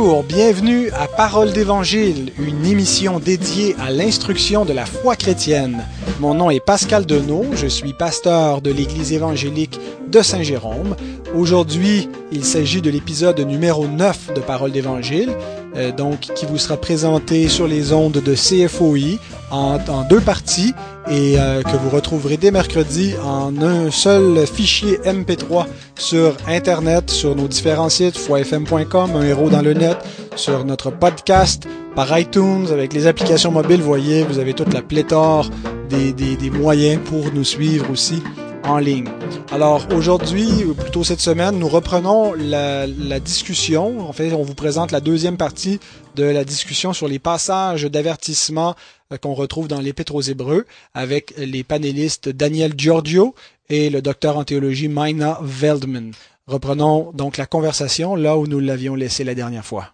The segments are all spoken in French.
Bonjour, bienvenue à Parole d'Évangile, une émission dédiée à l'instruction de la foi chrétienne. Mon nom est Pascal Denot, je suis pasteur de l'Église évangélique de Saint-Jérôme. Aujourd'hui, il s'agit de l'épisode numéro 9 de Parole d'Évangile, euh, donc qui vous sera présenté sur les ondes de CFOI en, deux parties et euh, que vous retrouverez dès mercredi en un seul fichier MP3 sur Internet, sur nos différents sites, foifm.com, un héros dans le net, sur notre podcast, par iTunes, avec les applications mobiles, voyez, vous avez toute la pléthore des, des, des moyens pour nous suivre aussi en ligne. Alors aujourd'hui, ou plutôt cette semaine, nous reprenons la, la, discussion. En fait, on vous présente la deuxième partie de la discussion sur les passages d'avertissement euh, qu'on retrouve dans l'Épître aux Hébreux avec les panélistes Daniel Giorgio et le docteur en théologie Maina Veldman. Reprenons donc la conversation là où nous l'avions laissé la dernière fois.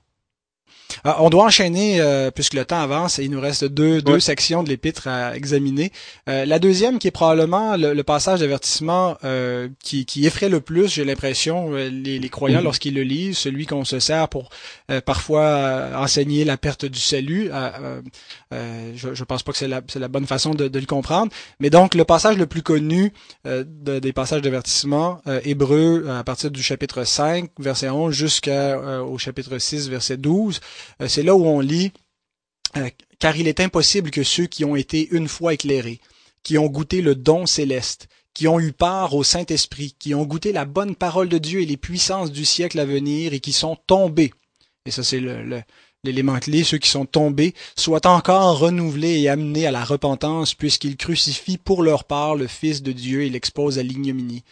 Ah, on doit enchaîner euh, puisque le temps avance et il nous reste deux, deux sections de l'épître à examiner. Euh, la deuxième qui est probablement le, passage d'avertissement euh, qui, qui, effraie le plus, j'ai l'impression, les, les, croyants mhm. lorsqu'ils le lisent, celui qu'on se sert pour parfois enseigner la perte du salut. je ne pense pas que c'est la, la, bonne façon de, de, le comprendre. Mais donc le passage le plus connu des passages d'avertissement hébreu à partir du chapitre 5, verset 11 jusqu'au chapitre 6, verset 12, euh, c'est là où on lit euh, car il est impossible que ceux qui ont été une fois éclairés, qui ont goûté le don céleste, qui ont eu part au Saint-Esprit, qui ont goûté la bonne parole de Dieu et les puissances du siècle à venir et qui sont tombés. Et ça, c'est l'élément clé, ceux qui sont tombés, soient encore renouvelés et amenés à la repentance, puisqu'ils crucifient pour leur part le Fils de Dieu et l'exposent à l'ignominie.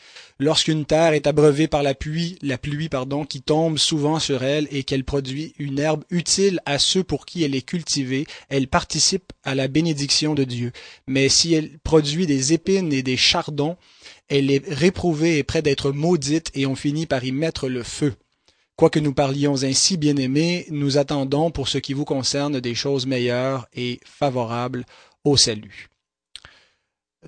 Lorsqu'une terre est abreuvée par la pluie, la pluie, pardon, qui tombe souvent sur elle et qu'elle produit une herbe utile à ceux pour qui elle est cultivée, elle participe à la bénédiction de Dieu. Mais si elle produit des épines et des chardons, elle est réprouvée et près d'être maudite et on finit par y mettre le feu. Quoique nous parlions ainsi, bien-aimés, nous attendons pour ce qui vous concerne des choses meilleures et favorables au salut.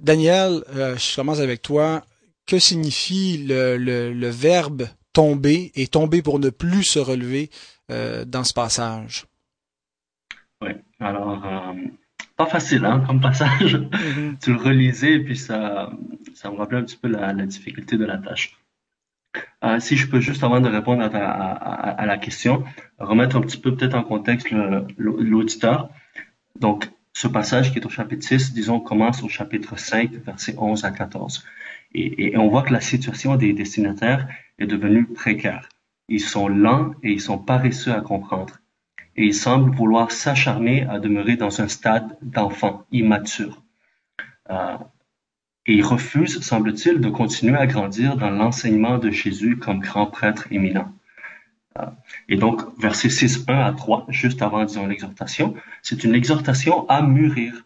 Daniel, euh, je commence avec toi. Que signifie le, le, verbe tomber et tomber pour ne plus se relever euh, dans ce passage? Oui, alors, euh, pas facile hein, comme passage. Mm-hmm. tu le relisais et puis ça, ça me rappelait un petit peu la difficulté de la tâche. Euh, si je peux juste, avant de répondre à, la question, remettre un petit peu peut-être en contexte l'auditeur. Donc, ce passage qui est au chapitre 6, disons, commence au chapitre 5, versets 11 à 14. Et, on voit que la situation des destinataires est devenue précaire. Ils sont lents et ils sont paresseux à comprendre. Et ils semblent vouloir s'acharner à demeurer dans un stade d'enfant immature. Euh, et il refuse, semble-t-il, de continuer à grandir dans l'enseignement de Jésus comme grand prêtre éminent. Euh, et donc, verset 6, 1 à 3, juste avant, disons, l'exhortation, c'est une exhortation à mûrir.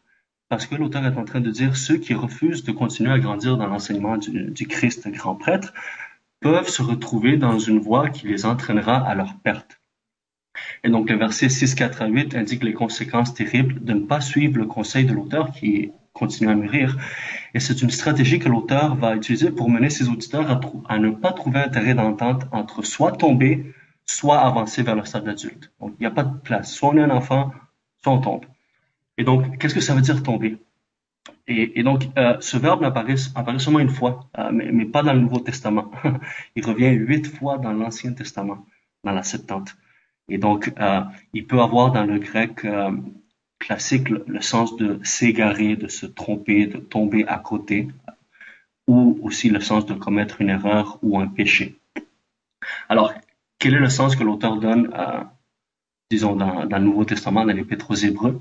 Parce que l'auteur est en train de dire ceux qui refusent de continuer à grandir dans l'enseignement du, Christ grand prêtre peuvent se retrouver dans une voie qui les entraînera à leur perte. Et donc, le verset 6, 4 à 8 indique les conséquences terribles de ne pas suivre le conseil de l'auteur qui est continuer à mûrir. Et c'est une stratégie que l'auteur va utiliser pour mener ses auditeurs à, ne pas trouver un terrain d'entente entre soit tomber, soit avancer vers le stade adulte. Donc, il n'y a pas de place. Soit on est un enfant, soit on tombe. Et donc, qu'est-ce que ça veut dire tomber? Et, donc, euh, ce verbe apparaît, seulement une fois, euh, mais, pas dans le Nouveau Testament. il revient huit fois dans l'Ancien Testament, dans la Septante. Et donc, euh, il peut avoir dans le grec classique le, sens de s'égarer, de se tromper, de tomber à côté, ou aussi le sens de commettre une erreur ou un péché. Alors, quel est le sens que l'auteur donne, disons, dans, le Nouveau Testament, dans l'Épître aux Hébreux?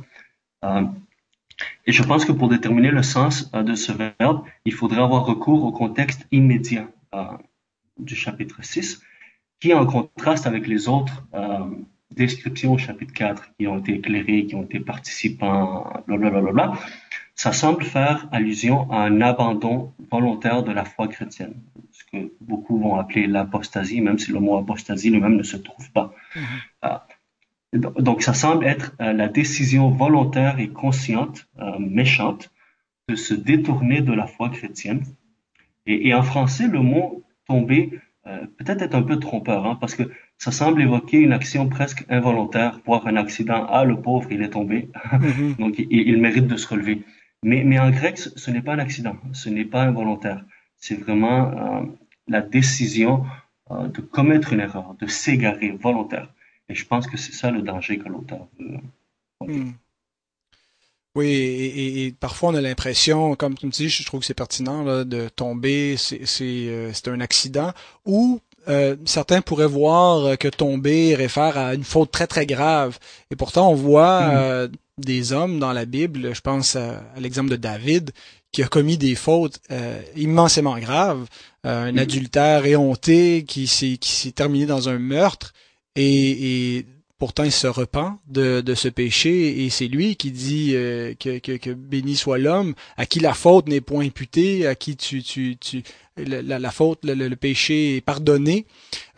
Et je pense que pour déterminer le sens euh, de ce verbe, il faudrait avoir recours au contexte immédiat du chapitre 6, qui est en contraste avec les autres descriptions au chapitre 4 qui ont été éclairés, qui ont été participants, blablabla, ça semble faire allusion à un abandon volontaire de la foi chrétienne, ce que beaucoup vont appeler l'apostasie, même si le mot apostasie lui-même ne se trouve pas. Ah. Donc ça semble être euh, la décision volontaire et consciente, euh, méchante, de se détourner de la foi chrétienne. Et, et en français, le mot tomber peut-être être un peu trompeur, hein, parce que ça semble évoquer une action presque involontaire, voire un accident. Ah, le pauvre, il est tombé, mhm. donc il, mérite de se relever. Mais, mais en grec, ce, n'est pas un accident, ce n'est pas involontaire. C'est vraiment la décision de commettre une erreur, de s'égarer volontaire. Et je pense que c'est ça le danger que l'auteur veut. Hmm. Oui, et, parfois on a l'impression, comme tu me dis, je trouve que c'est pertinent là, de tomber, c'est euh, un accident, ou euh, certains pourraient voir que tomber réfère à une faute très très grave. Et pourtant, on voit hmm. euh, des hommes dans la Bible, je pense à, l'exemple de David, qui a commis des fautes immensément graves, un hmm. adultère éhonté qui s'est terminé dans un meurtre, et, et pourtant il se repent de, de ce péché et c'est lui qui dit euh, que, que, que, béni soit l'homme à qui la faute n'est point imputée, à qui tu, tu, tu la, la faute, le, péché est pardonné.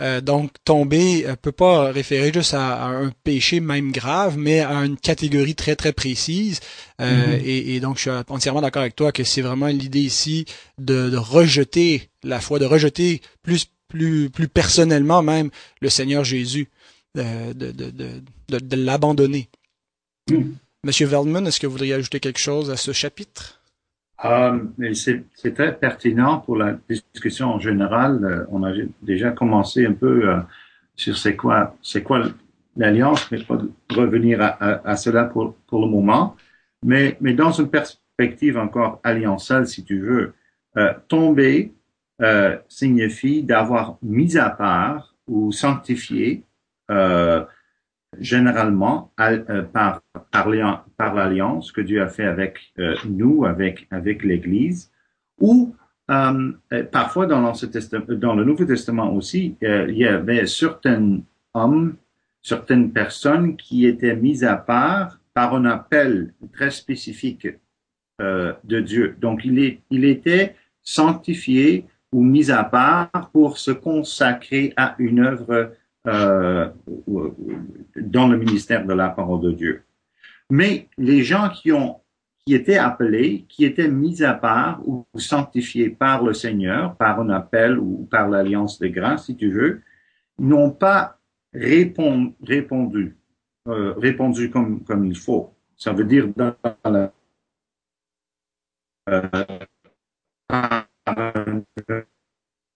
Euh, donc tomber euh, peut pas référer juste à, un péché même grave, mais à une catégorie très très précise. Mm-hmm. et, et, donc je suis entièrement d'accord avec toi que c'est vraiment l'idée ici de, de rejeter la foi, de rejeter plus plus, plus personnellement même le Seigneur Jésus, de, de, de, de l'abandonner. Hmm. Monsieur Veldman, est-ce que vous voudriez ajouter quelque chose à ce chapitre? Euh, c'est très pertinent pour la discussion en général. Euh, on a déjà commencé un peu euh, sur c'est quoi, c'est quoi l'alliance, mais pas revenir à, à, cela pour, pour le moment. Mais, mais dans une perspective encore allianceale, si tu veux, euh, tomber euh, signifie d'avoir mis à part ou sanctifié euh, généralement euh, par, par, l'alliance que Dieu a fait avec nous, avec, avec l'Église, ou parfois dans, dans le Nouveau Testament aussi, il y avait certains hommes, certaines personnes qui étaient mises à part par un appel très spécifique de Dieu. Donc il, est, il était sanctifié ou mis à part pour se consacrer à une œuvre euh, dans le ministère de la parole de Dieu. Mais les gens qui ont qui étaient appelés, qui étaient mis à part ou sanctifiés par le Seigneur, par un appel ou par l'alliance des grâces, si tu veux, n'ont pas répondu, répondu, euh, répondu comme, comme il faut. Ça veut dire dans la, euh,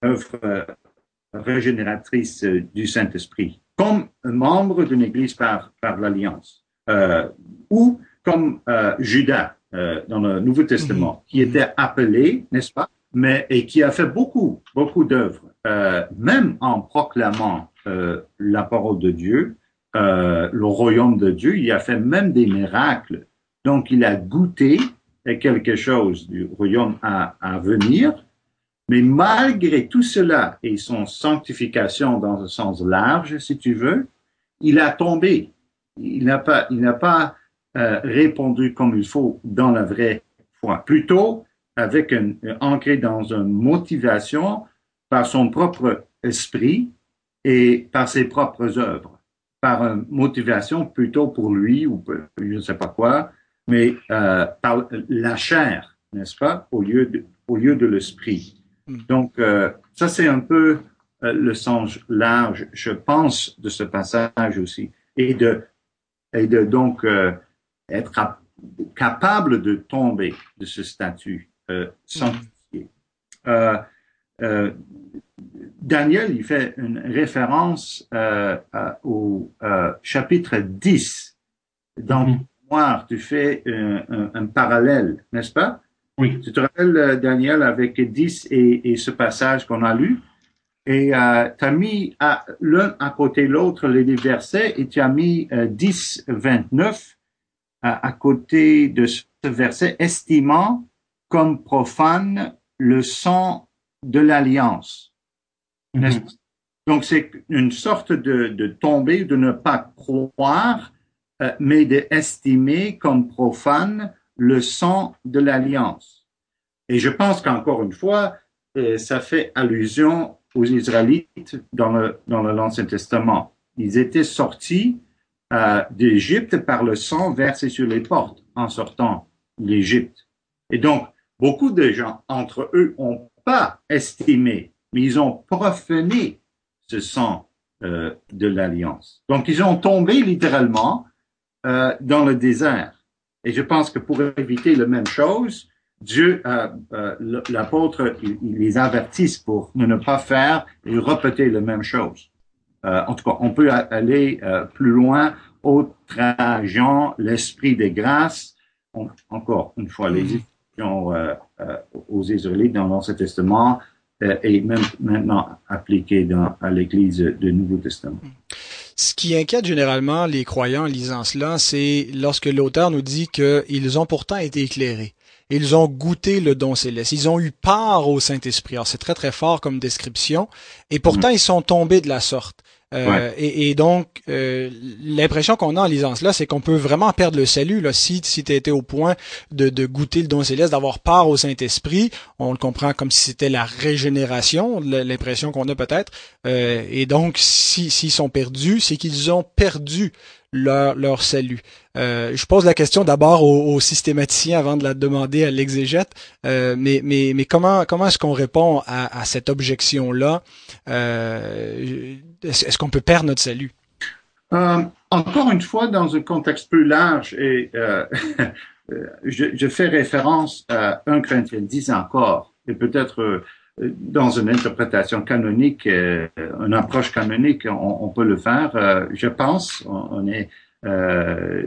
œuvre euh, régénératrice euh, du Saint-Esprit, comme un membre d'une Église par, par l'Alliance, euh, ou comme euh, Judas euh, dans le Nouveau Testament, mhm. qui était appelé, n'est-ce pas, mais et qui a fait beaucoup, beaucoup d'œuvres, même en proclamant la parole de Dieu, le royaume de Dieu, il a fait même des miracles. Donc, il a goûté quelque chose du royaume à, à venir, mais malgré tout cela et son sanctification dans un sens large, si tu veux, il a tombé. Il n'a pas, il n'a pas euh, répondu comme il faut dans la vraie foi. Plutôt avec un, ancré dans une motivation par son propre esprit et par ses propres œuvres, par une motivation plutôt pour lui ou je ne sais pas quoi, mais euh, par la chair, n'est-ce pas, au lieu de, au lieu de l'esprit. Hmm. Donc, euh, ça, c'est un peu euh, le sens large, je pense, de ce passage aussi. Et de, et de donc euh, être capable de tomber de ce statut sanctifié. Hmm. Daniel, il fait une référence au chapitre 10. Dans mmh. mémoire, tu fais un, un parallèle, n'est-ce pas? Oui. Tu te rappelles, euh, Daniel, avec 10 et, et ce passage qu'on a lu? Et euh, tu as mis l'un à côté de l'autre les versets et tu as mis euh, 10, 29 à côté de ce verset, estimant comme profane le sang de l'alliance. Mm-hmm. Donc c'est une sorte de, de tomber, de ne pas croire, euh, mais d'estimer comme profane le sang de l'alliance. Et je pense qu'encore une fois, euh, ça fait allusion aux Israélites dans le dans l'Ancien Testament. Ils étaient sortis euh, d'Égypte par le sang versé sur les portes en sortant d'Égypte. Et donc, beaucoup de gens entre eux ont pas estimé mais ils ont profané ce sang euh, de l'alliance. Donc, ils ont tombé littéralement euh, dans le désert. Et je pense que pour éviter la même chose, Dieu, euh, euh, l'apôtre, il, les avertisse pour ne pas faire et répéter la même chose. Euh, en tout cas, on peut aller euh, plus loin, outrageant l'esprit des grâces. encore une fois, les éditions euh, aux Israélites dans l'Ancien Testament et même maintenant appliquées dans, à l'Église du Nouveau Testament. Ce qui inquiète généralement les croyants en lisant cela, c'est lorsque l'auteur nous dit qu'ils ont pourtant été éclairés. Ils ont goûté le don céleste. Ils ont eu part au Saint-Esprit. Alors c'est très très fort comme description. Et pourtant, mm. ils sont tombés de la sorte. Euh, et, donc, euh, l'impression qu'on a en lisant cela, c'est qu'on peut vraiment perdre le salut là, si, si tu étais au point de, de goûter le don céleste, d'avoir part au Saint-Esprit. On le comprend comme si c'était la régénération, l'impression qu'on a peut-être. Euh, et donc, s'ils sont perdus, c'est qu'ils ont perdu leur, leur salut. Euh, je pose la question d'abord aux, systématiciens avant de la demander à l'exégète, euh, mais, mais, mais comment, comment est-ce qu'on répond à, à cette objection-là? Euh, est-ce qu'on peut perdre notre salut? Euh, encore une fois, dans un contexte plus large, et euh, je, je, fais référence à 1 Corinthiens 10 encore, et peut-être dans une interprétation canonique, euh, une approche canonique, on, peut le faire. Euh, je pense, on, est euh,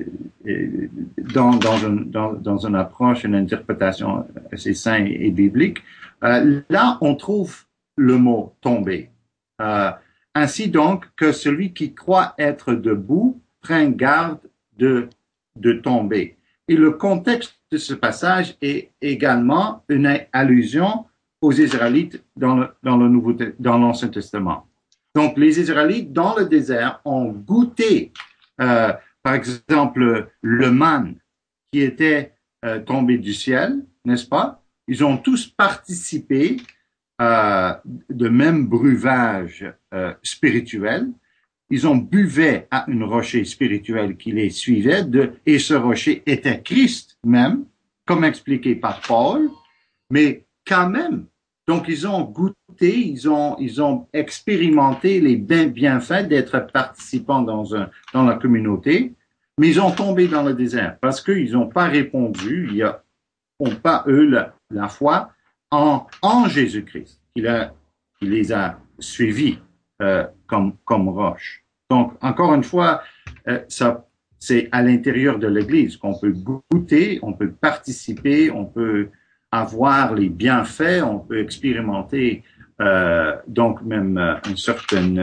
dans, dans, un, dans, dans, une approche, une interprétation assez saine et, biblique. Euh, là, on trouve le mot tomber. Euh, ainsi donc que celui qui croit être debout prend garde de, de tomber. Et le contexte de ce passage est également une allusion aux Israélites dans le, dans le l'Ancien Testament. Donc, les Israélites dans le désert ont goûté, euh, par exemple, le man qui était euh, tombé du ciel, n'est-ce pas? Ils ont tous participé euh, de même breuvage euh, spirituel. Ils ont buvé à une rocher spirituelle qui les suivait, et ce rocher était Christ même, comme expliqué par Paul, mais quand même, donc, ils ont goûté, ils ont, ils ont expérimenté les bienfaits d'être participants dans, un, dans la communauté, mais ils ont tombé dans le désert parce qu'ils n'ont pas répondu, ils n'ont pas, eux, la, foi en, en Jésus-Christ. Il, a, il les a suivis euh, comme, comme roche. Donc, encore une fois, euh, ça, c'est à l'intérieur de l'Église qu'on peut goûter, on peut participer, on peut avoir les bienfaits, on peut expérimenter euh, donc même euh, une certaine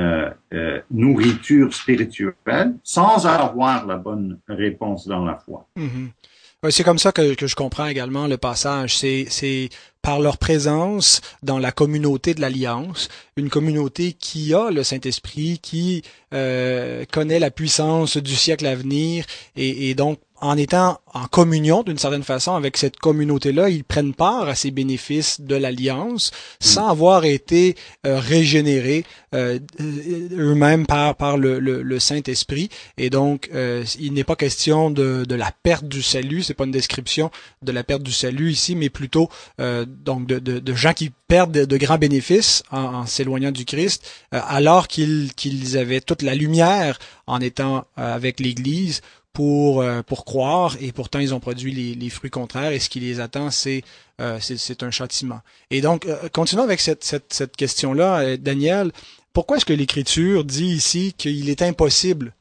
euh, nourriture spirituelle sans avoir la bonne réponse dans la foi. Mm-hmm. C'est comme ça que, je comprends également le passage. C'est, par leur présence dans la communauté de l'Alliance, une communauté qui a le Saint-Esprit, qui connaît la puissance du siècle à venir, et donc en étant en communion d'une certaine façon avec cette communauté-là, ils prennent part à ces bénéfices de l'alliance sans avoir été euh, régénérés euh, eux-mêmes par, par le, le, Saint-Esprit. Et donc, euh, il n'est pas question de, de, la perte du salut, c'est pas une description de la perte du salut ici, mais plutôt donc de, de, de, gens qui perdent de, grands bénéfices en, en s'éloignant du Christ, alors qu'ils qu'ils avaient toute la lumière en étant avec l'Église pour euh, pour croire et pourtant ils ont produit les, les fruits contraires et ce qui les attend c'est euh, c'est un châtiment. Et donc euh, continuons avec cette cette, cette question là Daniel, pourquoi est-ce que l'écriture dit ici qu'il est impossible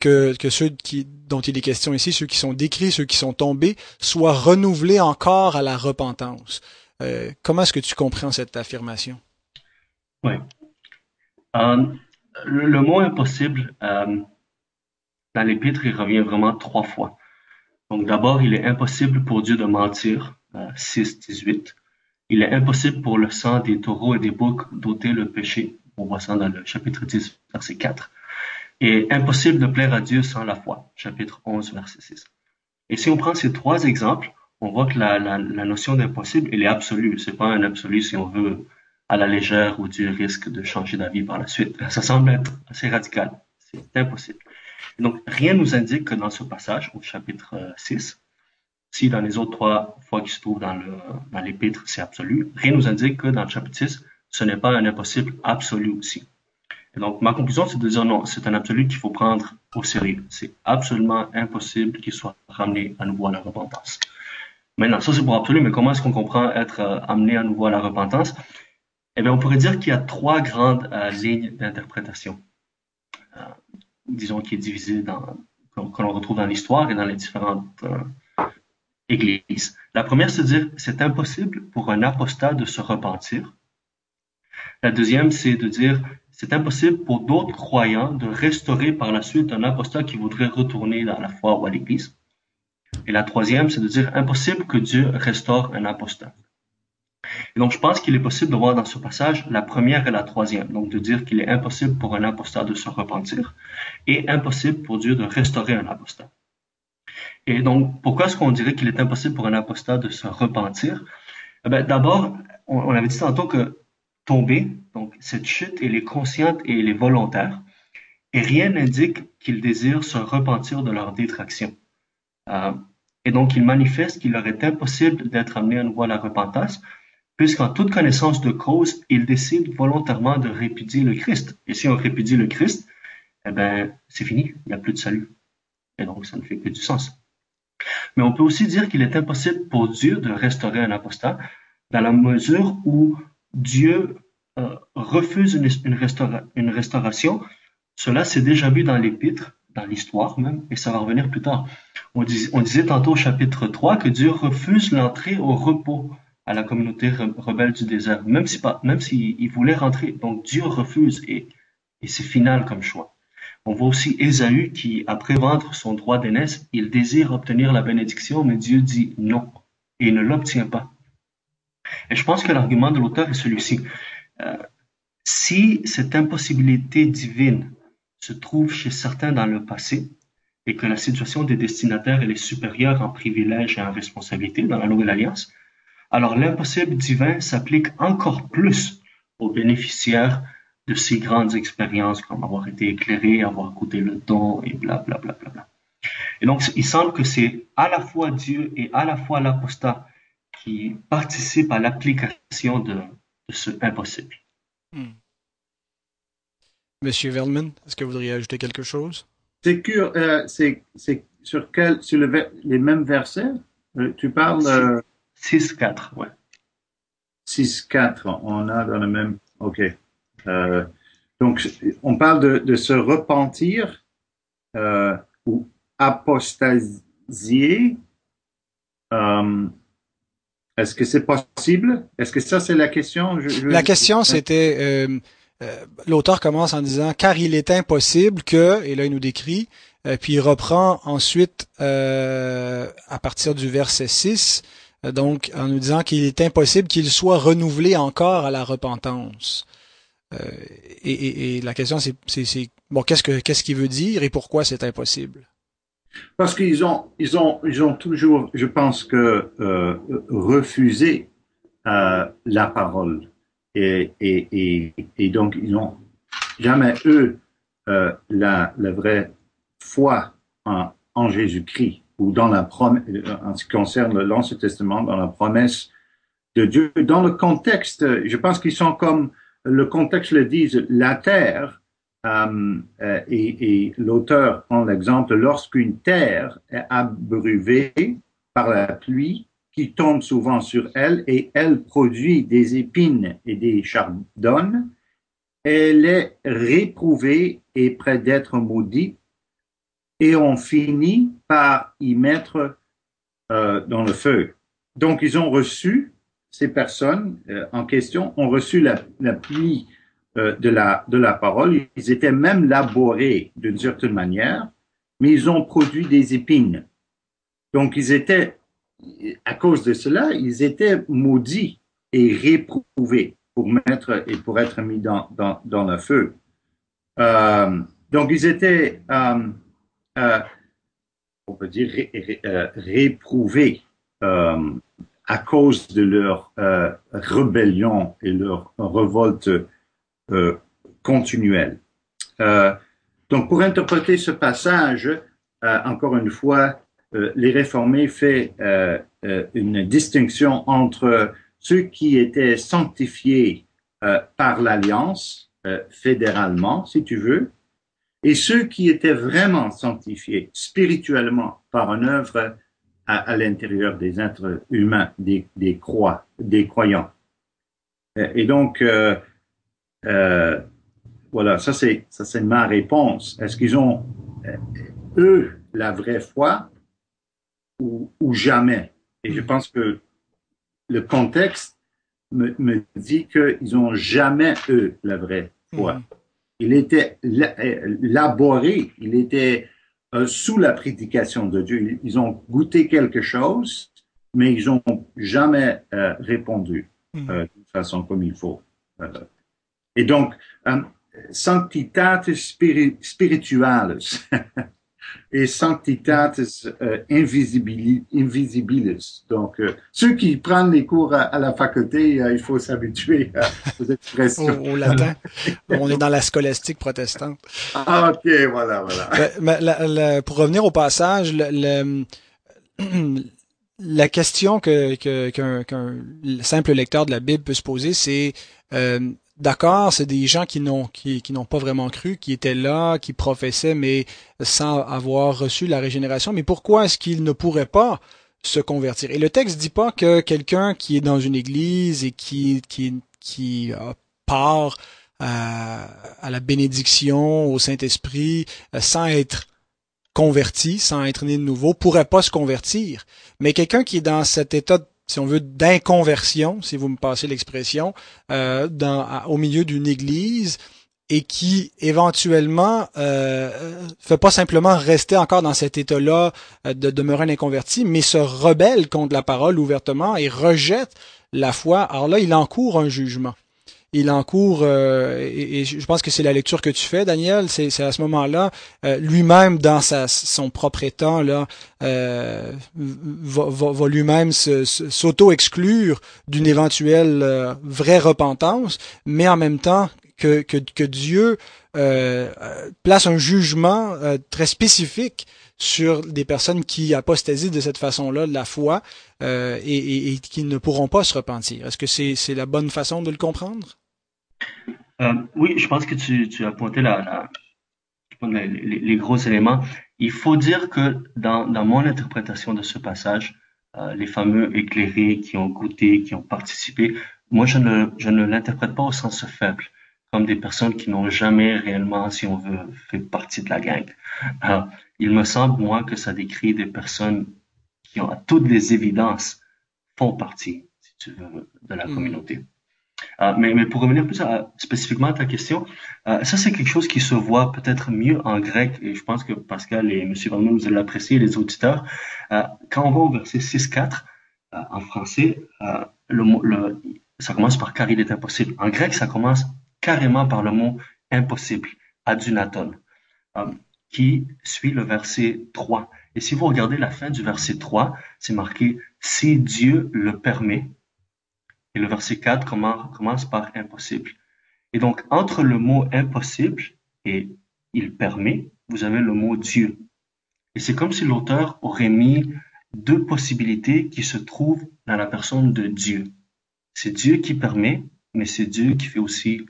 que, que ceux qui, dont il est question ici, ceux qui sont décrits, ceux qui sont tombés, soient renouvelés encore à la repentance? comment est-ce que tu comprends cette affirmation? Oui. le, le, mot impossible, dans l'Épître, il revient vraiment trois fois. Donc d'abord, il est impossible pour Dieu de mentir, 6, 18. Il est impossible pour le sang des taureaux et des boucs d'ôter le péché. On voit ça dans le chapitre 10, verset 4. Et impossible de plaire à Dieu sans la foi, chapitre 11, verset 6. Et si on prend ces trois exemples, on voit que la notion d'impossible, elle est absolue. C'est pas un absolu si on veut à la légère où Dieu risque de changer d'avis par la suite. Ça semble être assez radical. C'est impossible. Donc, rien nous indique que dans ce passage, au chapitre 6, euh, si dans les autres trois fois qui se trouvent dans l'épître, c'est absolu, rien nous indique que dans le chapitre 6, ce n'est pas un impossible absolu aussi. Donc, ma conclusion, c'est de dire non, c'est un absolu qu'il faut prendre au sérieux. C'est absolument impossible qu'il soit ramené à nouveau à la repentance. Maintenant, ça c'est pour absolu, mais comment est-ce qu'on comprend être euh, amené à nouveau à la repentance? Eh bien, on pourrait dire qu'il y a trois grandes euh, lignes d'interprétation. Euh, disons qui est divisée dans, que l'on retrouve dans l'histoire et dans les différentes églises. La première, c'est de dire c'est impossible pour un apostat de se repentir. La deuxième, c'est de dire c'est impossible pour d'autres croyants de restaurer par la suite un apostat qui voudrait retourner dans la foi ou à l'Église. Et la troisième, c'est de dire impossible que Dieu restaure un apostat. Donc, je pense qu'il est possible de voir dans ce passage la première et la troisième. Donc, de dire qu'il est impossible pour un apostat de se repentir et impossible pour Dieu de restaurer un apostat. Et donc, pourquoi est-ce qu'on dirait qu'il est impossible pour un apostat de se repentir? Eh D'abord, on avait dit tantôt que tomber, donc cette chute, elle est consciente et elle est volontaire, et rien n'indique qu'ils désirent se repentir de leur détraction. Euh, et donc, il manifeste qu'il leur est impossible d'être amené à nouveau à la repentance, puisqu'en toute connaissance de cause, ils décident volontairement de répudier le Christ. Et si on répudie le Christ, eh ben, c'est fini, il n'y a plus de salut. Et donc, ça ne fait plus du sens. Mais on peut aussi dire qu'il est impossible pour Dieu de restaurer un apostat dans la mesure où Dieu euh, refuse une, restauration, cela s'est déjà vu dans l'Épître, dans l'histoire même, et ça va revenir plus tard. On, disait tantôt au chapitre 3 que Dieu refuse l'entrée au repos à la communauté rebelle du désert, même si pas, même s'il voulait rentrer. Donc Dieu refuse et, et c'est final comme choix. On voit aussi Ésaü qui, après vendre son droit d'aînesse, il désire obtenir la bénédiction, mais Dieu dit non et il ne l'obtient pas. Et je pense que l'argument de l'auteur est celui-ci. Euh, si cette impossibilité divine se trouve chez certains dans le passé et que la situation des destinataires est supérieure en privilèges et en responsabilité dans la Nouvelle Alliance, alors l'impossible divin s'applique encore plus aux bénéficiaires de ces grandes expériences comme avoir été éclairé, avoir goûté le don et blablabla. Bla, bla, bla, Et donc, il semble que c'est à la fois Dieu et à la fois l'apostat qui participent à l'application de, ce impossible. Hmm. Monsieur Veldman, est-ce que vous voudriez ajouter quelque chose? C'est euh, sur, quel, sur les mêmes versets? Euh, tu parles. 6-4, euh, ouais. 6-4, on a dans le même. OK. donc, on parle de, de se repentir ou apostasier. Est-ce que c'est possible? Est-ce que ça, c'est la question? La question, c'était, euh, euh, l'auteur commence en disant, car il est impossible que, et là il nous décrit, euh, puis il reprend ensuite à partir du verset 6, donc en nous disant qu'il est impossible qu'il soit renouvelé encore à la repentance. Et, et, la question, c'est, bon, qu'est-ce que qu'est-ce qu'il veut dire et pourquoi c'est impossible? Parce qu'ils ont, ils ont, ils ont toujours, je pense que euh, refusé euh, la parole et, donc ils n'ont jamais eu euh, la, vraie foi en Jésus-Christ ou dans la promesse, en ce qui concerne l'Ancien Testament, dans la promesse de Dieu. Dans le contexte, je pense qu'ils sont comme le contexte le dit, la terre euh, euh, et, et l'auteur prend l'exemple, lorsqu'une terre est abreuvée par la pluie qui tombe souvent sur elle et elle produit des épines et des chardonnes, elle est réprouvée et près d'être maudite et on finit par y mettre euh, dans le feu. Donc ils ont reçu, ces personnes euh, en question ont reçu la, euh, de, la, de la parole. Ils étaient même laborés d'une certaine manière, mais ils ont produit des épines. Donc, ils étaient, à cause de cela, ils étaient maudits et réprouvés pour mettre et pour être mis dans, dans, dans le feu. Donc, ils étaient, euh, euh on peut dire, euh, réprouvés à cause de leur rébellion et leur révolte euh, continuelle. Euh, donc, pour interpréter ce passage, euh, encore une fois, les réformés fait une distinction entre ceux qui étaient sanctifiés par l'Alliance, fédéralement, si tu veux, et ceux qui étaient vraiment sanctifiés spirituellement par une œuvre à, l'intérieur des êtres humains, des, croix, des croyants. Et donc, euh, euh, voilà, ça c'est ma réponse. Est-ce qu'ils ont euh, eux la vraie foi ou, jamais? Et je pense que le contexte me, dit qu'ils ont jamais eux la vraie foi. Mm. Il était laboré, il était euh, sous la prédication de Dieu. Ils ont goûté quelque chose, mais ils n'ont jamais euh, répondu mm. euh, de façon comme il faut. et donc, sanctitatis spiritualis et sanctitatis euh, invisibilis. Donc, euh, ceux qui prennent les cours à, la faculté, euh, il faut s'habituer aux expressions. au, latin. On est dans la scolastique protestante. Ah, ok, voilà, voilà. Mais, pour revenir au passage, le, la question que qu'un simple lecteur de la Bible peut se poser, c'est d'accord, c'est des gens qui n'ont pas vraiment cru, qui étaient là, qui professaient, mais sans avoir reçu la régénération. Mais pourquoi est-ce qu'ils ne pourraient pas se convertir? Et le texte dit pas que quelqu'un qui est dans une église et qui qui part à, à la bénédiction au Saint-Esprit euh, sans être converti, sans être né de nouveau, pourrait pas se convertir. Mais quelqu'un qui est dans cet état si on veut, d'inconversion, si vous me passez l'expression, euh, au milieu d'une église et qui éventuellement euh, fait pas simplement rester encore dans cet état-là euh, de demeurer un inconverti, mais se rebelle contre la parole ouvertement et rejette la foi. Alors là, il encourt un jugement il encourt, euh, et, je pense que c'est la lecture que tu fais, Daniel, c'est à ce moment-là, euh, lui-même dans sa, son propre état, là, euh, va, lui-même s'auto-exclure d'une éventuelle vraie repentance, mais en même temps que, Dieu place un jugement très spécifique sur des personnes qui apostasient de cette façon-là de la foi et, qui ne pourront pas se repentir. Est-ce que c'est la bonne façon de le comprendre? Euh, oui, je pense que tu, tu as pointé la, la les, les, gros éléments. Il faut dire que dans, dans mon interprétation de ce passage, euh, les fameux éclairés qui ont goûté, qui ont participé, moi je ne, je ne l'interprète pas au sens faible, comme des personnes qui n'ont jamais réellement, si on veut, fait partie de la gang. Euh, il me semble, moi, que ça décrit des personnes qui ont à toutes les évidences font partie, si tu veux, de la hmm. communauté. Euh, mais, pour revenir plus spécifiquement à ta question, euh, ça c'est quelque chose qui se voit peut-être mieux en grec, et je pense que Pascal et M. Valmont, vous allez l'apprécier, les auditeurs. Euh, quand on va au verset 6-4, en français, ça commence par car il est impossible. En grec, ça commence carrément par le mot impossible, adunaton, qui suit le verset 3. Et si vous regardez la fin du verset 3, c'est marqué si Dieu le permet, et le verset 4 commence par impossible. Et donc, entre le mot impossible et il permet, vous avez le mot Dieu. Et c'est comme si l'auteur aurait mis deux possibilités qui se trouvent dans la personne de Dieu. C'est Dieu qui permet, mais c'est Dieu qui fait aussi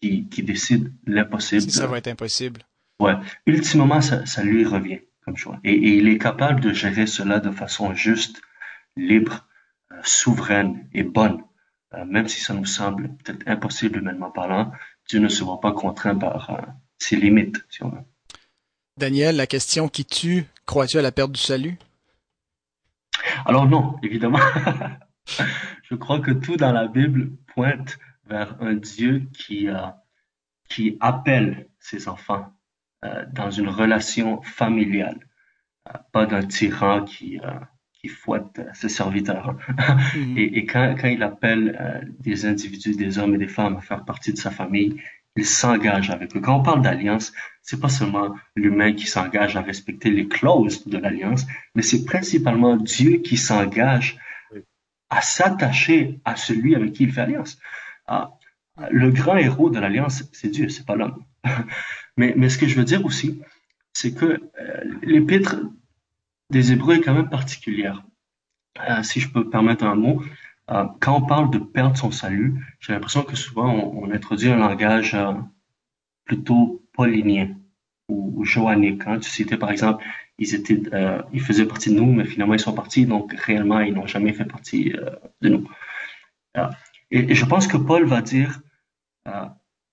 qui, qui décide l'impossible. Ça va être impossible. Ouais. Ultimement, ça, ça lui revient comme choix. Et, et, il est capable de gérer cela de façon juste, libre, souveraine et bonne, euh, même si ça nous semble peut-être impossible humainement parlant, Dieu ne se voit pas contraint par euh, ses limites, si on veut. Daniel, la question qui tue, crois-tu à la perte du salut? Alors non, évidemment. Je crois que tout dans la Bible pointe vers un Dieu qui, euh, qui appelle ses enfants dans une relation familiale, pas d'un tyran qui, qui fouette ses serviteurs. Mhm. et, et quand, quand, il appelle euh, des individus, des hommes et des femmes à faire partie de sa famille, il s'engage avec eux. Quand on parle d'alliance, c'est pas seulement l'humain qui s'engage à respecter les clauses de l'alliance, mais c'est principalement Dieu qui s'engage à s'attacher à celui avec qui il fait alliance. Ah, le grand héros de l'alliance, c'est Dieu, c'est pas l'homme. mais, mais ce que je veux dire aussi, c'est que euh, l'épître des Hébreux est quand même particulière. Euh, si je peux permettre un mot, Euh, quand on parle de perdre son salut, j'ai l'impression que souvent on, introduit un langage euh, plutôt paulinien ou, ou joannique. Hein. Tu citais par exemple, ils étaient, ils faisaient partie de nous, mais finalement ils sont partis, donc réellement ils n'ont jamais fait partie de nous. Et, et, je pense que Paul va dire,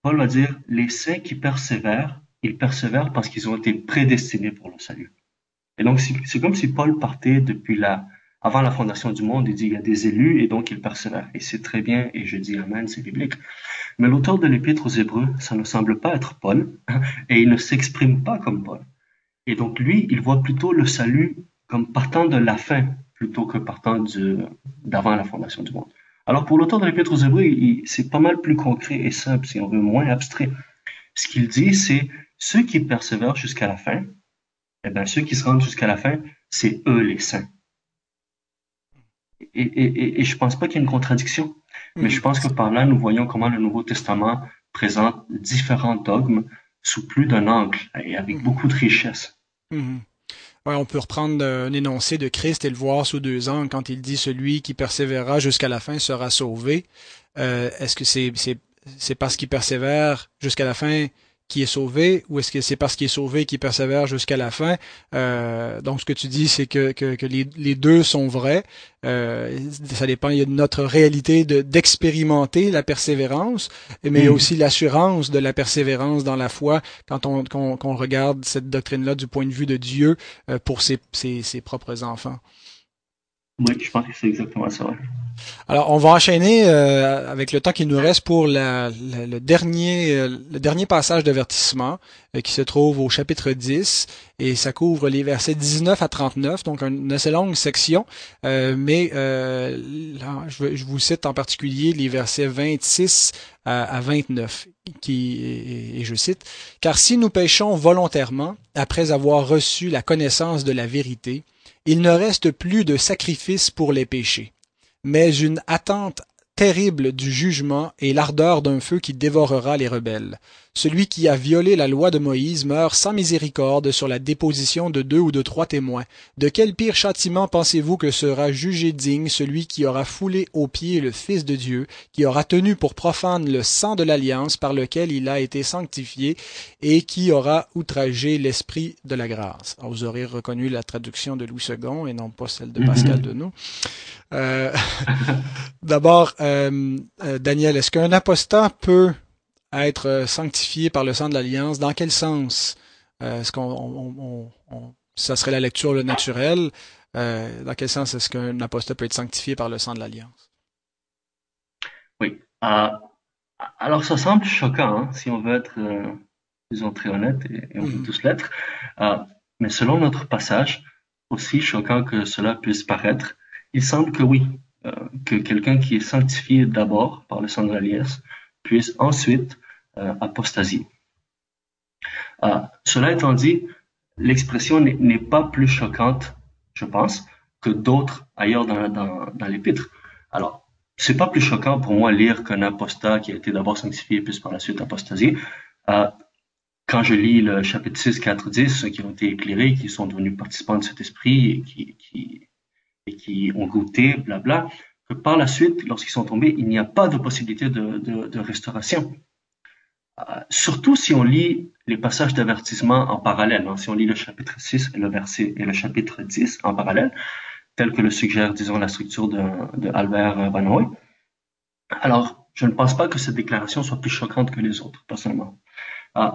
Paul va dire, les saints qui persévèrent, ils persévèrent parce qu'ils ont été prédestinés pour le salut. Et donc c'est comme si Paul partait depuis la avant la fondation du monde, il dit il y a des élus et donc il persévère. Et c'est très bien, et je dis Amen, c'est biblique. Mais l'auteur de l'Épître aux Hébreux, ça ne semble pas être Paul, et il ne s'exprime pas comme Paul. Et donc lui, il voit plutôt le salut comme partant de la fin, plutôt que partant d'avant la fondation du monde. Alors pour l'auteur de l'Épître aux Hébreux, c'est pas mal plus concret et simple, si on veut, moins abstrait. Ce qu'il dit, c'est ceux qui persévèrent jusqu'à la fin, eh bien, ceux qui se rendent jusqu'à la fin, c'est eux les saints et, et, et je pense pas qu'il y ait une contradiction, mais je pense que par là, nous voyons comment le Nouveau Testament présente différents dogmes sous plus d'un angle et avec mm-hmm. beaucoup de richesse. Mm-hmm. Ouais, on peut reprendre un énoncé de Christ et le voir sous deux angles quand il dit celui qui persévérera jusqu'à la fin sera sauvé. Euh, Est-ce que c'est c'est parce qu'il persévère jusqu'à la fin qui est sauvé ou est-ce que c'est parce qu'il est sauvé qu'il persévère jusqu'à la fin? Euh, donc, ce que tu dis, c'est que, que, que les, les, deux sont vrais. Euh, ça dépend il y a de notre réalité de, d'expérimenter la persévérance, mais il y a mm. aussi l'assurance de la persévérance dans la foi quand on, qu'on, regarde cette doctrine-là du point de vue de Dieu euh, pour ses, ses, ses propres enfants. Oui, je pense que c'est exactement ça. Alors, on va enchaîner euh, avec le temps qui nous reste pour le, dernier, euh, le dernier passage d'avertissement euh, qui se trouve au chapitre 10 et ça couvre les versets 19 à 39, donc une assez longue section, mais je, vous cite en particulier les versets 26 à, à 29, qui, et je cite, Car si nous péchons volontairement, après avoir reçu la connaissance de la vérité, il ne reste plus de sacrifice pour les péchés, mais une attente terrible du jugement et l'ardeur d'un feu qui dévorera les rebelles. Celui qui a violé la loi de Moïse meurt sans miséricorde sur la déposition de deux ou de trois témoins. De quel pire châtiment pensez-vous que sera jugé digne celui qui aura foulé aux pieds le Fils de Dieu, qui aura tenu pour profane le sang de l'alliance par lequel il a été sanctifié, et qui aura outragé l'esprit de la grâce? vous aurez reconnu la traduction de Louis II et non pas celle de Pascal mhm. Denot. Euh, d'abord, euh, euh, Daniel, est-ce qu'un apostat peut être sanctifié par le sang de l'alliance? Dans quel sens? est-ce qu'on ça serait la lecture le naturel? dans quel sens est-ce qu'un apostat peut être sanctifié par le sang de l'alliance? Oui. alors, ça semble choquant, hein, si on veut être, disons, très honnête, et, on peut mm-hmm. tous l'être. mais selon notre passage, aussi choquant que cela puisse paraître, il semble que oui, euh, que quelqu'un qui est sanctifié d'abord par le sang de l'alliance puisse ensuite euh, apostasier. Euh, cela étant dit, l'expression n'est pas plus choquante, je pense, que d'autres ailleurs dans, dans, dans l'épître. Alors, c'est pas plus choquant pour moi lire qu'un apostat qui a été d'abord sanctifié puisse par la suite apostasier. Euh, quand je lis le chapitre 6, 4, 10, ceux qui ont été éclairés, qui sont devenus participants de cet esprit et qui, ont goûté, blabla, par la suite, lorsqu'ils sont tombés, il n'y a pas de possibilité de, restauration. Euh, surtout si on lit les passages d'avertissement en parallèle, hein, si on lit le chapitre 6 et le verset et le chapitre 10 en parallèle, tel que le suggère, disons, la structure de, Albert Van Alors, je ne pense pas que cette déclaration soit plus choquante que les autres, personnellement. Euh,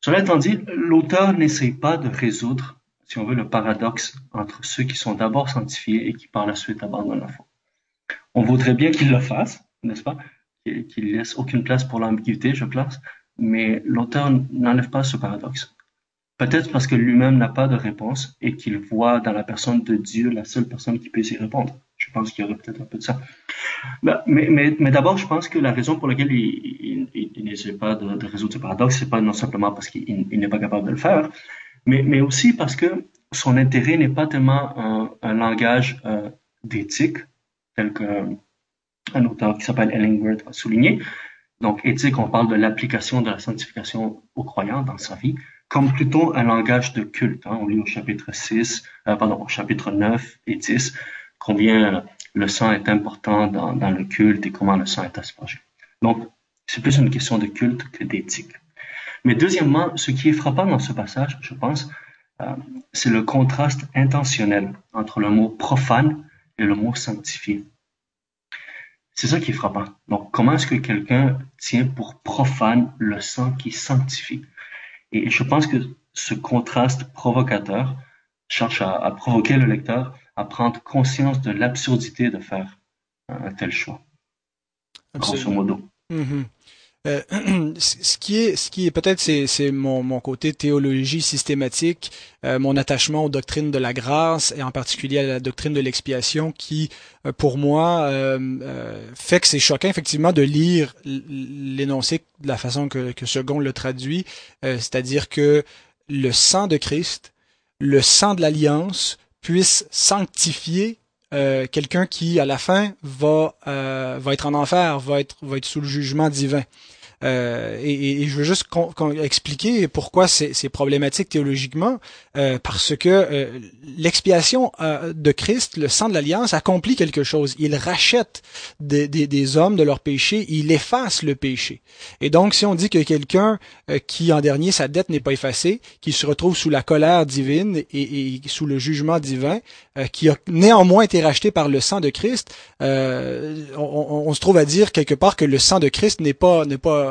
cela étant dit, l'auteur n'essaye pas de résoudre si on veut, le paradoxe entre ceux qui sont d'abord sanctifiés et qui par la suite abandonnent la foi. On voudrait bien qu'il le fasse, n'est-ce pas? Qu'il laisse aucune place pour l'ambiguïté, je pense, mais l'auteur n'enlève pas ce paradoxe. Peut-être parce que lui-même n'a pas de réponse et qu'il voit dans la personne de Dieu la seule personne qui peut y répondre. Je pense qu'il y aurait peut-être un peu de ça. Bah, mais, d'abord, je pense que la raison pour laquelle il, n'essaie pas de, résoudre ce paradoxe, c'est pas non simplement parce qu'il n'est pas capable de le faire, mais, aussi parce que son intérêt n'est pas tellement un, un langage euh, d'éthique, qu'un auteur qui s'appelle Ellingworth a souligné. Donc, éthique, on parle de l'application de la sanctification aux croyants dans sa vie, comme plutôt un langage de culte. Hein. On lit au chapitre 6, euh, pardon, au chapitre 9 et 10, combien le sang est important dans, dans, le culte et comment le sang est aspergé. Donc, c'est plus une question de culte que d'éthique. Mais deuxièmement, ce qui est frappant dans ce passage, je pense, euh, c'est le contraste intentionnel entre le mot profane et le mot sanctifié. C'est ça qui est frappant. Donc, comment est-ce que quelqu'un tient pour profane le sang qui sanctifie? Et je pense que ce contraste provocateur cherche à, provoquer le lecteur à prendre conscience de l'absurdité de faire un tel choix. Grosso modo. Mm-hmm. Euh, ce qui est, ce qui est peut-être, c'est, c'est mon, mon côté théologie systématique, euh, mon attachement aux doctrines de la grâce et en particulier à la doctrine de l'expiation, qui, euh, pour moi, fait que c'est choquant effectivement de lire l'énoncé de la façon que, que Second le traduit, c'est-à-dire que le sang de Christ, le sang de l'alliance, puisse sanctifier quelqu'un qui, à la fin, va va être en enfer, va être va être sous le jugement divin. Euh, et, et, je veux juste expliquer pourquoi c'est problématique théologiquement, euh, parce que euh, l'expiation euh, de Christ, le sang de l'alliance, accomplit quelque chose. Il rachète des, des, des, hommes de leur péché, il efface le péché. Et donc, si on dit que quelqu'un qui, en dernier, sa dette n'est pas effacée, qui se retrouve sous la colère divine et, et sous le jugement divin, qui a néanmoins été racheté par le sang de Christ, on, on, se trouve à dire quelque part que le sang de Christ n'est pas n'est pas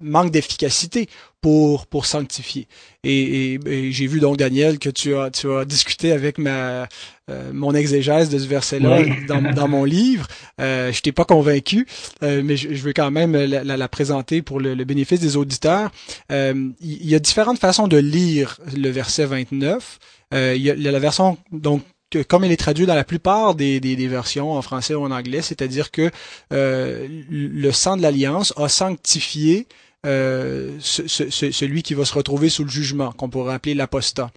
manque d'efficacité pour pour sanctifier. Et, j'ai vu donc Daniel que tu as tu as discuté avec ma euh, mon exégèse de ce verset-là dans, dans mon livre. Euh, je t'ai pas convaincu, euh, mais je, veux quand même la, la, présenter pour le, bénéfice des auditeurs. Euh, il y, a différentes façons de lire le verset 29. il, y a, la version donc comme il est traduit dans la plupart des, versions en français ou en anglais, c'est-à-dire que euh, le sang de l'alliance a sanctifié euh, ce, ce, celui qui va se retrouver sous le jugement, qu'on pourrait appeler l'apostat.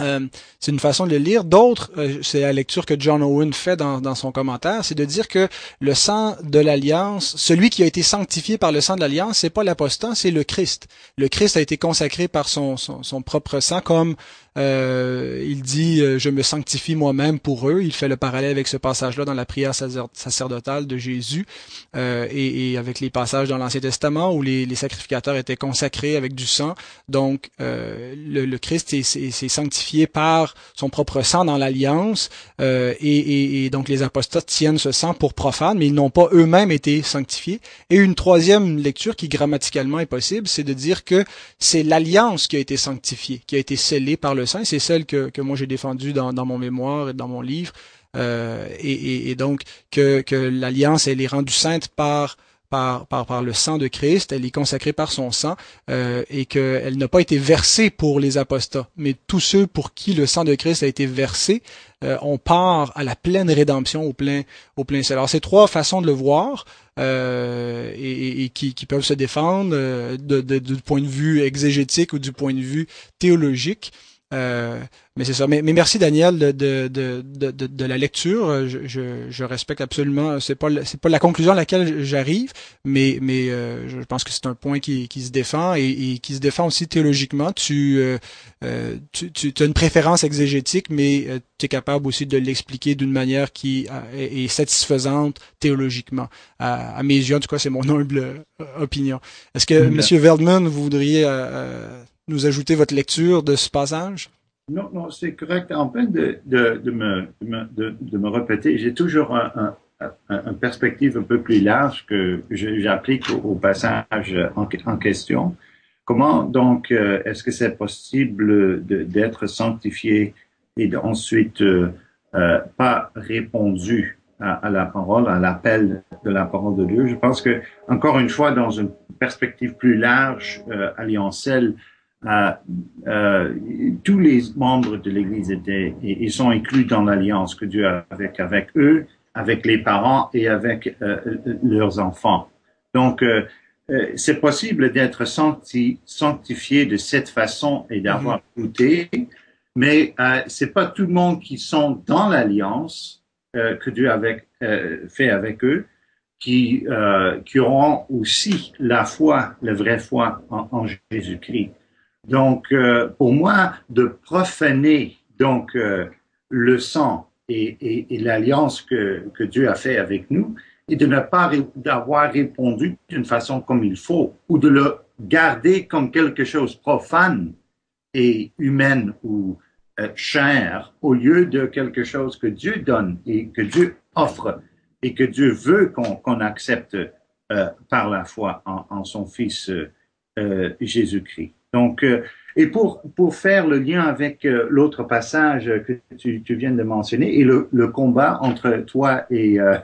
Euh, c'est une façon de le lire. D'autres, c'est la lecture que John Owen fait dans, son commentaire, c'est de dire que le sang de l'alliance, celui qui a été sanctifié par le sang de l'alliance, c'est pas l'apostat, c'est le Christ. Le Christ a été consacré par son, son, son propre sang comme euh, il dit euh, je me sanctifie moi-même pour eux. Il fait le parallèle avec ce passage-là dans la prière sacerdotale de Jésus euh, et, et, avec les passages dans l'Ancien Testament où les, les, sacrificateurs étaient consacrés avec du sang. Donc euh, le, le, Christ s'est sanctifié par son propre sang dans l'alliance et, et, et, donc les apostates tiennent ce sang pour profane, mais ils n'ont pas eux-mêmes été sanctifiés. Et une troisième lecture qui grammaticalement est possible, c'est de dire que c'est l'alliance qui a été sanctifiée, qui a été scellée par le c'est celle que, que moi j'ai défendue dans, mon mémoire et dans mon livre. Euh, et, donc que, que l'alliance elle est rendue sainte par par, par, par le sang de Christ, elle est consacrée par son sang, euh, et qu'elle n'a pas été versée pour les apostats, mais tous ceux pour qui le sang de Christ a été versé, euh, on part à la pleine rédemption, au plein, au plein Alors c'est trois façons de le voir, euh, et, qui, peuvent se défendre euh, du point de vue exégétique ou du point de vue théologique. Euh, mais c'est ça. Mais, mais, merci Daniel de, de, de, de, de la lecture. Je, je, je, respecte absolument. C'est pas c'est pas la conclusion à laquelle j'arrive, mais mais euh, je pense que c'est un point qui, qui se défend et, et, qui se défend aussi théologiquement. Tu euh, euh tu, tu as une préférence exégétique, mais tu es capable aussi de l'expliquer d'une manière qui est, satisfaisante théologiquement. À, à, mes yeux, en tout cas, c'est mon humble opinion. Est-ce que Monsieur Veldman, vous voudriez nous ajouter votre lecture de ce passage? Non, non, c'est correct. En peine de, de, me, de, me répéter, j'ai toujours un, un, perspective un peu plus large que j'applique au, passage en, question. Comment donc euh, est-ce que c'est possible d'être sanctifié et ensuite euh, euh, pas répondu à, à, la parole, à l'appel de la parole de Dieu? Je pense que encore une fois, dans une perspective plus large, euh, alliancelle, euh, euh, tous les membres de l'Église étaient, ils sont inclus dans l'alliance que Dieu a avec, avec eux, avec les parents et avec euh, leurs enfants. Donc, euh, c'est possible d'être sanctifié de cette façon et d'avoir mm-hmm. goûté, mais c'est pas tout le monde qui sont dans l'alliance que Dieu a avec, fait avec eux qui, qui auront aussi la foi, la vraie foi en, en Jésus-Christ. Donc, euh, pour moi, de profaner donc euh, le sang et, et, l'alliance que, que Dieu a fait avec nous et de ne pas d'avoir répondu d'une façon comme il faut ou de le garder comme quelque chose profane et humaine ou euh, cher au lieu de quelque chose que Dieu donne et que Dieu offre et que Dieu veut qu'on accepte euh, par la foi en, en son Fils euh, Jésus-Christ. Donc, et pour, pour faire le lien avec euh, l'autre passage que tu, tu, viens de mentionner et le, le combat entre toi et, euh,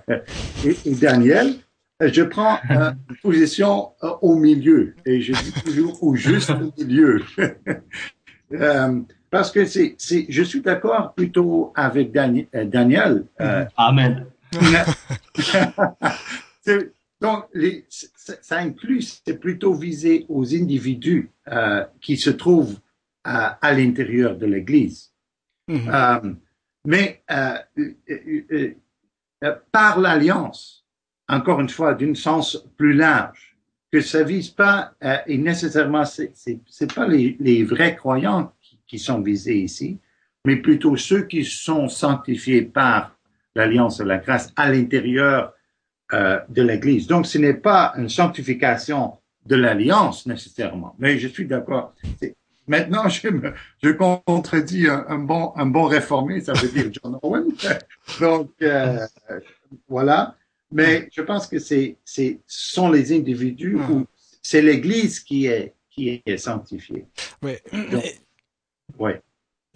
et, Daniel, je prends une position euh, au milieu et je dis toujours au juste milieu. parce que c'est, c'est, je suis d'accord plutôt avec Daniel. Amen. Donc, les, ça, inclut, c'est plutôt visé aux individus euh, qui se trouvent à, à l'intérieur de l'Église. Mm-hmm. euh, mais euh, euh, euh, par l'alliance, encore une fois, d'un sens plus large, que ça vise pas et nécessairement, c'est c'est pas les, les, vrais croyants qui, qui sont visés ici, mais plutôt ceux qui sont sanctifiés par l'alliance de la grâce à l'intérieur euh, de l'Église. Donc, ce n'est pas une sanctification de l'alliance nécessairement, mais je suis d'accord. Maintenant, je, me, je contredis un, un, bon, un bon réformé, ça veut dire John Owen. Donc, euh, voilà. Mais je pense que c'est, c'est, sont les individus hmm. ou c'est l'Église qui est, qui est sanctifiée. Oui. oui.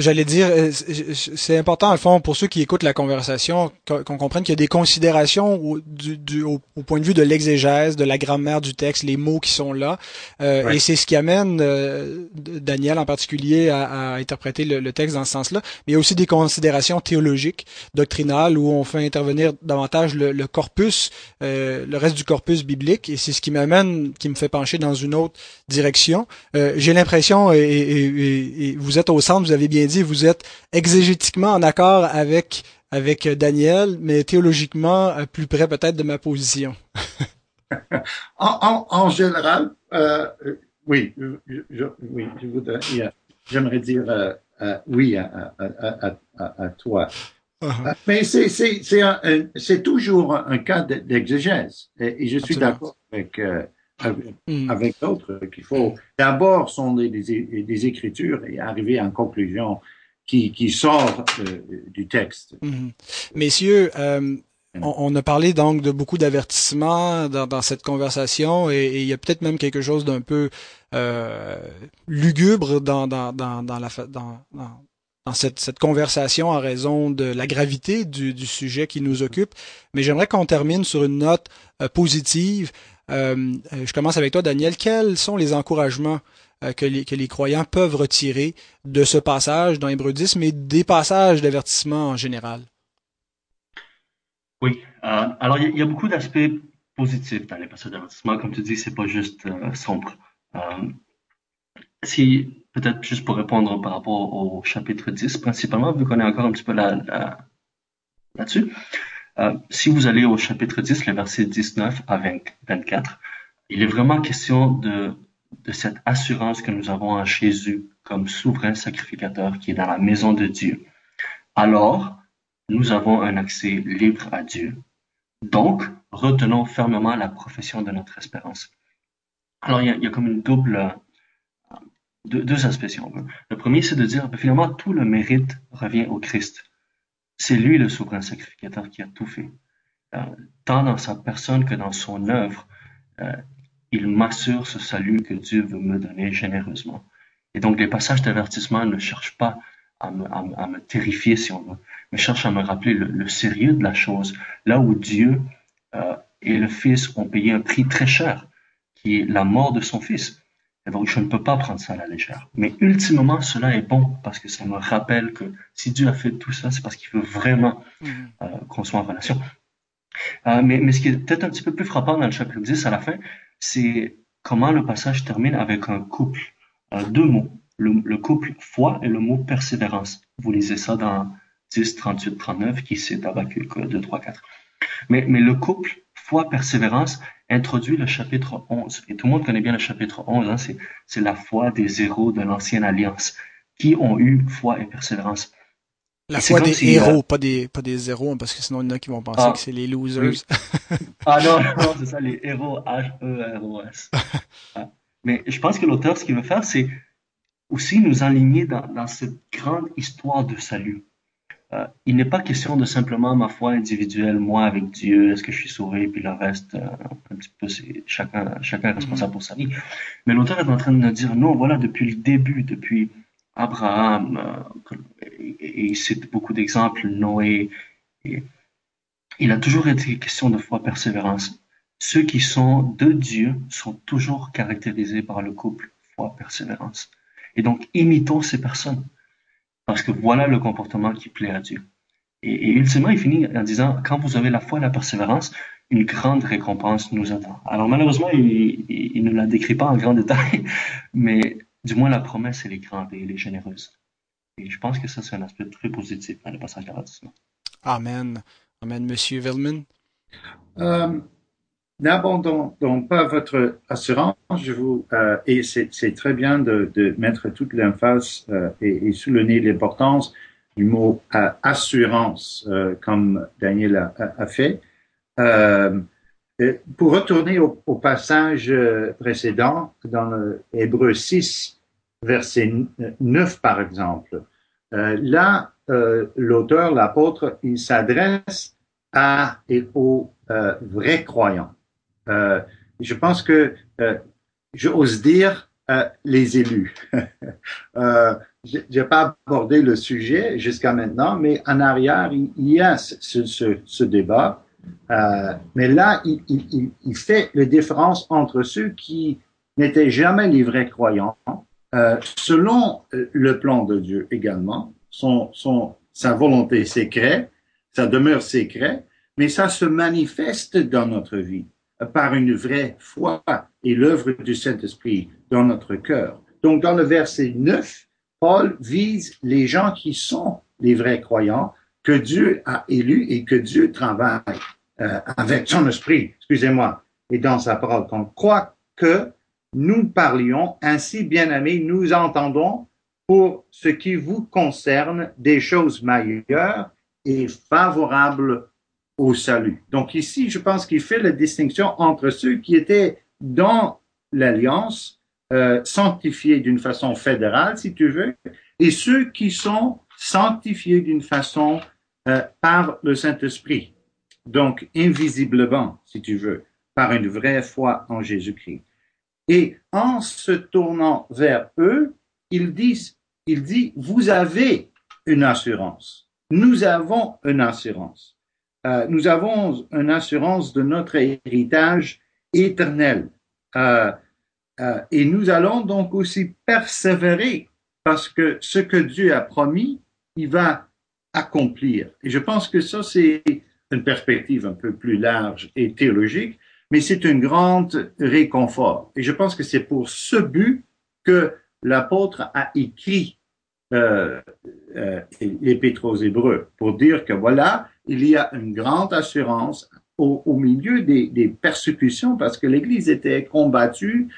J'allais dire, euh, c'est important, au fond, pour ceux qui écoutent la conversation, qu'on comprenne qu'il y a des considérations au, du, au, point de vue de l'exégèse, de la grammaire du texte, les mots qui sont là. Euh, Et c'est ce qui amène euh, Daniel en particulier à, à interpréter le, le, texte dans ce sens-là. Mais il y a aussi des considérations théologiques, doctrinales, où on fait intervenir davantage le, le corpus, euh, le reste du corpus biblique. Et c'est ce qui m'amène, qui me fait pencher dans une autre direction. J'ai l'impression, et, et, et vous êtes au centre, vous avez bien dit, vous êtes exégétiquement en accord avec avec Daniel, mais théologiquement euh, plus près peut-être de ma position. en, en, général, euh, oui, je, oui, je voudrais, j'aimerais dire euh, euh, oui à, à, à, à toi. Uh-huh. Mais c'est c'est c'est c'est toujours un cas d'exégèse et, je suis d'accord avec Mm. avec, d'autres qu'il faut d'abord sonder des, des, écritures et arriver à une conclusion qui, qui sort euh, du texte. Mm-hmm. Messieurs, euh, mm. on, a parlé donc de beaucoup d'avertissements dans, dans, cette conversation et, il y a peut-être même quelque chose d'un peu euh, lugubre dans, dans, dans, dans la dans, dans cette, cette, conversation en raison de la gravité du, du sujet qui nous occupe. Mais j'aimerais qu'on termine sur une note euh, positive. Euh, euh, je commence avec toi, Daniel. Quels sont les encouragements euh, que, les, croyants peuvent retirer de ce passage dans Hébreu 10, mais des passages d'avertissement en général? Oui. alors, il y, a beaucoup d'aspects positifs dans les passages d'avertissement. Comme tu dis, c'est pas juste sombre. si, peut-être juste pour répondre par rapport au chapitre 10, principalement, vu qu'on est encore un petit peu là, là-dessus, euh, si vous allez au chapitre 10, le verset 19 à 24, il est vraiment question de, de cette assurance que nous avons en Jésus comme souverain sacrificateur qui est dans la maison de Dieu. Alors, nous avons un accès libre à Dieu. Donc, retenons fermement la profession de notre espérance. Alors, il y a, il y a comme une double, deux, deux aspects si on veut. Le premier, c'est de dire, finalement, tout le mérite revient au Christ. C'est lui le souverain sacrificateur qui a tout fait. Euh, tant dans sa personne que dans son œuvre, euh, il m'assure ce salut que Dieu veut me donner généreusement. Et donc les passages d'avertissement ne cherchent pas à me, terrifier, si on veut, mais cherchent à me rappeler le, sérieux de la chose, là où Dieu euh, et le Fils ont payé un prix très cher, qui est la mort de son Fils. Et donc, je ne peux pas prendre ça à la légère. Mais ultimement, cela est bon parce que ça me rappelle que si Dieu a fait tout ça, c'est parce qu'il veut vraiment mm-hmm. euh, qu'on soit en relation. Euh, mais, mais ce qui est peut-être un petit peu plus frappant dans le chapitre 10 à la fin, c'est comment le passage termine avec un couple, euh, deux mots. Le, couple foi et le mot persévérance. Vous lisez ça dans 10, 38, 39, qui c'est Habakkuk 2, 3, 4. Mais, mais le couple foi, persévérance, introduit le chapitre 11. Et tout le monde connaît bien le chapitre 11, hein, c'est la foi des héros de l'ancienne alliance qui ont eu foi et persévérance. La foi des héros, pas des pas des zéros, parce que sinon il y en a qui vont penser ah. que c'est les losers. ah non, non, c'est ça, les héros H-E-R-O-S. Ah. Mais je pense que l'auteur, ce qu'il veut faire, c'est aussi nous aligner dans, dans cette grande histoire de salut. Euh, il n'est pas question de simplement ma foi individuelle, moi avec Dieu, est-ce que je suis sauvé, puis le reste, euh, un petit peu, c'est chacun, chacun est responsable pour sa vie. Mais l'auteur est en train de nous dire, non, voilà, depuis le début, depuis Abraham, euh, et, il cite beaucoup d'exemples, Noé, il a toujours été question de foi persévérance. Ceux qui sont de Dieu sont toujours caractérisés par le couple foi persévérance. Et donc, imitons ces personnes. Parce que voilà le comportement qui plaît à Dieu. Et, ultimement, il finit en disant, quand vous avez la foi et la persévérance, une grande récompense nous attend. Alors malheureusement, il, ne la décrit pas en grand détail, mais du moins la promesse, elle est grande et elle est généreuse. Et je pense que ça, c'est un aspect très positif dans le passage d'avertissement. Amen. Amen, Monsieur Villman. Euh, N'abandonnons pas votre assurance. Euh, et c'est très bien de, mettre toute l'emphase euh, et, souligner l'importance du mot euh, assurance, comme Daniel a, fait. Pour retourner au, au, passage précédent, dans le Hébreu 6, verset 9 par exemple, là, l'auteur, l'apôtre, il s'adresse à et aux vrais croyants. Euh, je pense que euh, j'ose dire euh, les élus. euh, je n'ai pas abordé le sujet jusqu'à maintenant, mais en arrière, il, y a ce, ce, ce débat. Euh, mais là, il, il, il, fait la différence entre ceux qui n'étaient jamais les vrais croyants, euh, selon le plan de Dieu également, son, son, sa volonté secrète, ça demeure secret, mais ça se manifeste dans notre vie par une vraie foi et l'œuvre du Saint-Esprit dans notre cœur. Donc, dans le verset 9, Paul vise les gens qui sont les vrais croyants que Dieu a élus et que Dieu travaille euh, avec son esprit, excusez-moi, et dans sa parole. Qu'on croit que nous parlions ainsi, bien-aimés, nous entendons pour ce qui vous concerne des choses meilleures et favorables au salut. Donc ici, je pense qu'il fait la distinction entre ceux qui étaient dans l'alliance, euh, sanctifiés d'une façon fédérale, si tu veux, et ceux qui sont sanctifiés d'une façon euh, par le Saint-Esprit. Donc invisiblement, si tu veux, par une vraie foi en Jésus-Christ. Et en se tournant vers eux, il dit, il dit, vous avez une assurance. Nous avons une assurance. Euh, nous avons une assurance de notre héritage éternel. Euh, euh, et nous allons donc aussi persévérer parce que ce que Dieu a promis, il va accomplir. Et je pense que ça, c'est une perspective un peu plus large et théologique, mais c'est un grand réconfort. Et je pense que c'est pour ce but que l'apôtre a écrit euh, euh, l'Épître aux Hébreux, pour dire que voilà, il y a une grande assurance au, milieu des, persécutions, parce que l'Église était combattue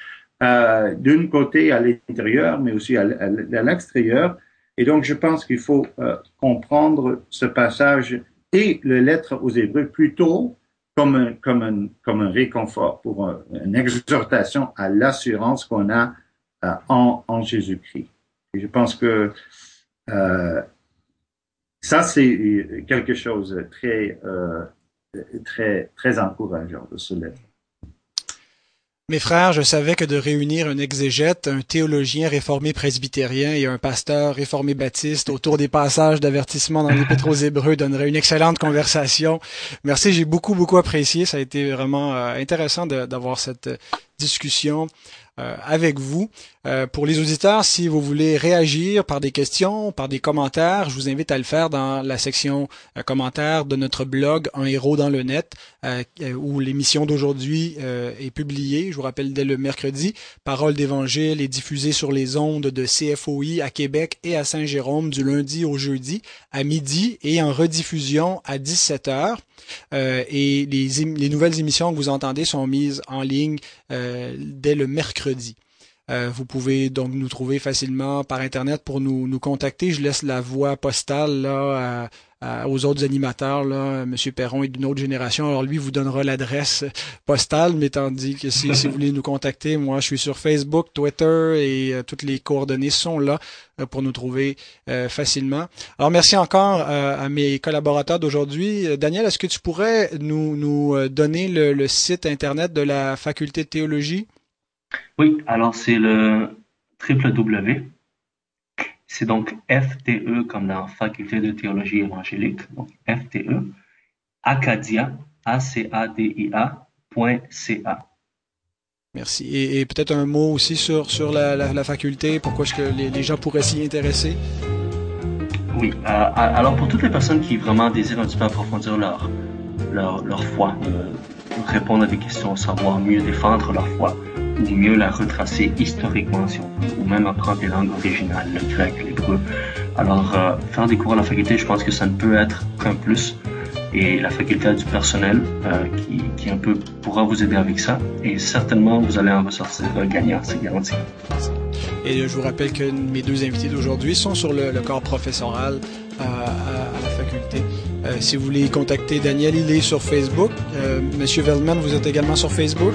euh, d'un côté à l'intérieur, mais aussi à, l'extérieur. Et donc, je pense qu'il faut euh, comprendre ce passage et le lettre aux Hébreux plutôt comme un, comme un, comme un réconfort, pour une exhortation à l'assurance qu'on a euh, en, en Jésus-Christ. Je pense que euh, ça, c'est quelque chose de très, euh, très, très encourageant de ce lettre. Mes frères, je savais que de réunir un exégète, un théologien réformé presbytérien et un pasteur réformé baptiste autour des passages d'avertissement dans l'Épître aux Hébreux donnerait une excellente conversation. Merci, j'ai beaucoup, beaucoup apprécié. Ça a été vraiment euh, intéressant d'avoir cette discussion. Euh, avec vous. Euh, pour les auditeurs, si vous voulez réagir par des questions, par des commentaires, je vous invite à le faire dans la section euh, commentaires de notre blog Un héros dans le net, où l'émission d'aujourd'hui est publiée. Je vous rappelle dès le mercredi. Parole d'Évangile est diffusée sur les ondes de CFOI à Québec et à Saint-Jérôme du lundi au jeudi à midi et en rediffusion à 17 heures. et les, les, nouvelles émissions que vous entendez sont mises en ligne dès le mercredi. Euh, vous pouvez donc nous trouver facilement par Internet pour nous, nous contacter. Je laisse la voie postale là, aux autres animateurs. Là. M. Perron est d'une autre génération, alors lui vous donnera l'adresse postale, mais tandis que si, vous voulez nous contacter, moi je suis sur Facebook, Twitter et euh, toutes les coordonnées sont là euh, pour nous trouver facilement. Alors merci encore à mes collaborateurs d'aujourd'hui. Daniel, est-ce que tu pourrais nous, nous donner le, le site Internet de la faculté de théologie? Oui, alors c'est le www. C'est donc FTE comme la Faculté de théologie évangélique, donc FTE, Acadia, A-C-A-D-I-A, .ca. Merci. Et, peut-être un mot aussi sur, sur la, faculté, pourquoi est-ce que les, gens pourraient s'y intéresser? Oui, euh, alors pour toutes les personnes qui vraiment désirent un petit peu approfondir leur, leur, leur foi, euh, répondre à des questions, savoir mieux défendre leur foi, ou mieux la retracer historiquement, si on veut, ou même apprendre les langues originales, le grec, l'hébreu. Alors, euh, faire des cours à la faculté, je pense que ça ne peut être qu'un plus. Et la faculté a du personnel euh, qui, qui, un peu pourra vous aider avec ça. Et certainement, vous allez en ressortir gagnant, c'est garanti. Et je vous rappelle que mes deux invités d'aujourd'hui sont sur le, corps professoral euh, à, la faculté. si vous voulez contacter Daniel, il est sur Facebook. Monsieur Veldman, vous êtes également sur Facebook?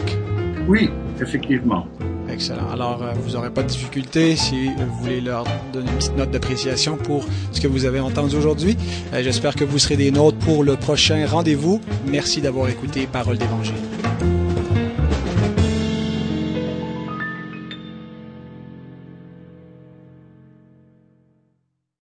Oui, effectivement. Excellent. Alors, euh, vous n'aurez pas de difficulté si vous voulez leur donner une petite note d'appréciation pour ce que vous avez entendu aujourd'hui. Euh, j'espère que vous serez des nôtres pour le prochain rendez-vous. Merci d'avoir écouté Parole d'Évangile.